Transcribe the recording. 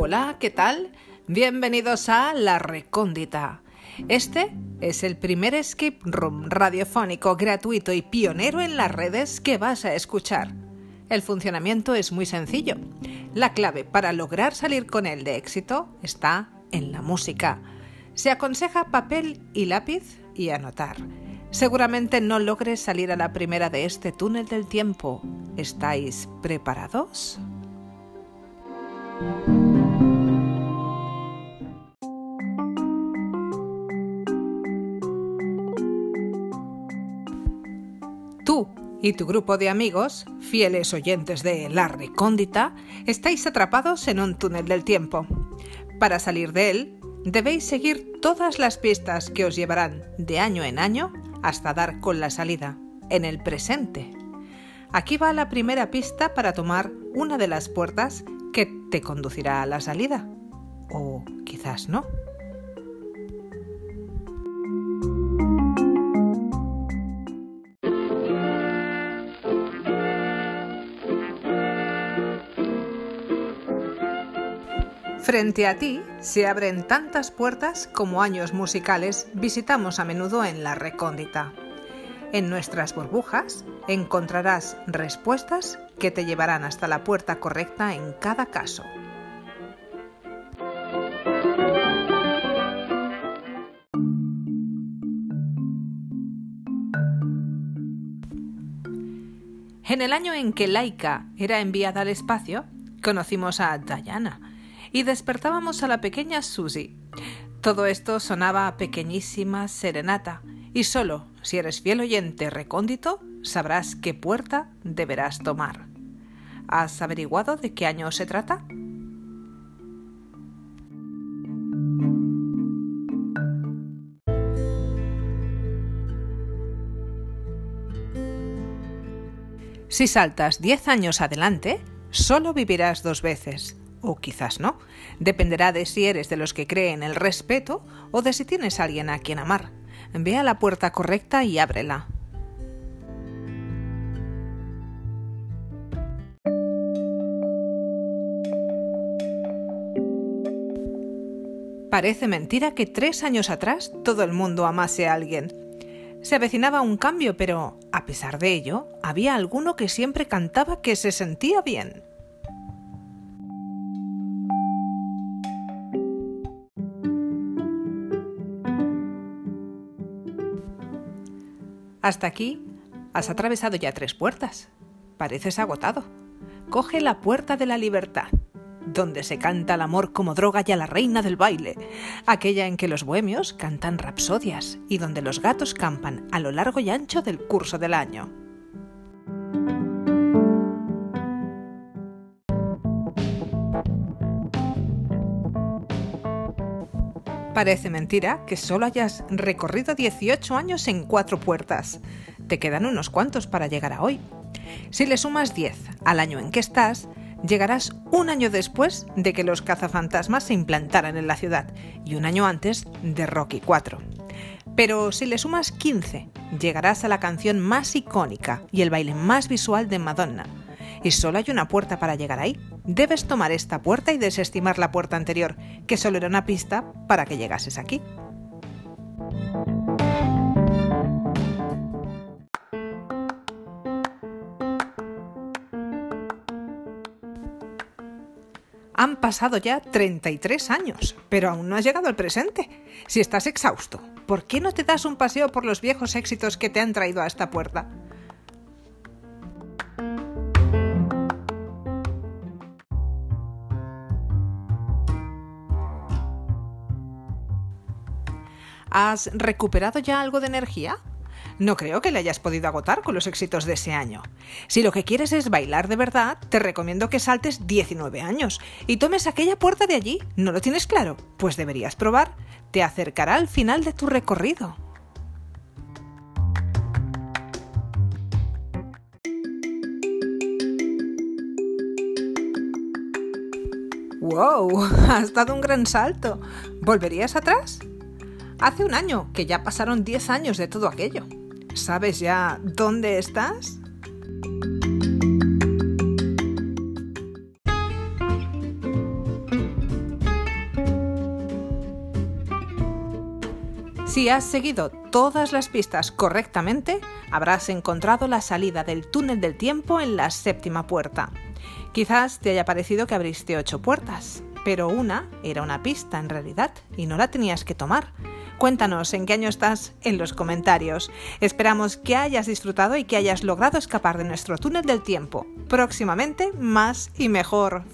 Hola, ¿qué tal? Bienvenidos a La Recóndita. Este es el primer skip room radiofónico gratuito y pionero en las redes que vas a escuchar. El funcionamiento es muy sencillo. La clave para lograr salir con él de éxito está en la música. Se aconseja papel y lápiz y anotar. Seguramente no logres salir a la primera de este túnel del tiempo. ¿Estáis preparados? Y tu grupo de amigos, fieles oyentes de La Recóndita, estáis atrapados en un túnel del tiempo. Para salir de él, debéis seguir todas las pistas que os llevarán de año en año hasta dar con la salida, en el presente. Aquí va la primera pista para tomar una de las puertas que te conducirá a la salida. O quizás no. Frente a ti se abren tantas puertas como años musicales visitamos a menudo en la recóndita. En nuestras burbujas encontrarás respuestas que te llevarán hasta la puerta correcta en cada caso. En el año en que Laika era enviada al espacio, conocimos a Diana, y despertábamos a la pequeña Susie. Todo esto sonaba a pequeñísima serenata, y solo si eres fiel oyente recóndito sabrás qué puerta deberás tomar. ¿Has averiguado de qué año se trata? Si saltas 10 años adelante, solo vivirás dos veces, o quizás no. Dependerá de si eres de los que creen el respeto o de si tienes a alguien a quien amar. Ve a la puerta correcta y ábrela. Parece mentira que tres años atrás todo el mundo amase a alguien. Se avecinaba un cambio, pero, a pesar de ello, había alguno que siempre cantaba que se sentía bien. Hasta aquí has atravesado ya tres puertas. Pareces agotado. Coge la puerta de la libertad, donde se canta el amor como droga y a la reina del baile, aquella en que los bohemios cantan rapsodias y donde los gatos campan a lo largo y ancho del curso del año. Parece mentira que solo hayas recorrido 18 años en cuatro puertas. Te quedan unos cuantos para llegar a hoy. Si le sumas 10 al año en que estás, llegarás un año después de que los cazafantasmas se implantaran en la ciudad y un año antes de Rocky 4. Pero si le sumas 15, llegarás a la canción más icónica y el baile más visual de Madonna, y solo hay una puerta para llegar ahí. Debes tomar esta puerta y desestimar la puerta anterior, que solo era una pista para que llegases aquí. Han pasado ya 33 años, pero aún no has llegado al presente. Si estás exhausto, ¿por qué no te das un paseo por los viejos éxitos que te han traído a esta puerta? ¿Has recuperado ya algo de energía? No creo que le hayas podido agotar con los éxitos de ese año. Si lo que quieres es bailar de verdad, te recomiendo que saltes 19 años y tomes aquella puerta de allí. ¿No lo tienes claro? Pues deberías probar. Te acercará al final de tu recorrido. ¡Wow! Has dado un gran salto. ¿Volverías atrás? Hace un año que ya pasaron 10 años de todo aquello. ¿Sabes ya dónde estás? Si has seguido todas las pistas correctamente, habrás encontrado la salida del túnel del tiempo en la séptima puerta. Quizás te haya parecido que abriste ocho puertas, pero una era una pista en realidad y no la tenías que tomar, Cuéntanos en qué año estás en los comentarios. Esperamos que hayas disfrutado y que hayas logrado escapar de nuestro túnel del tiempo. Próximamente, más y mejor.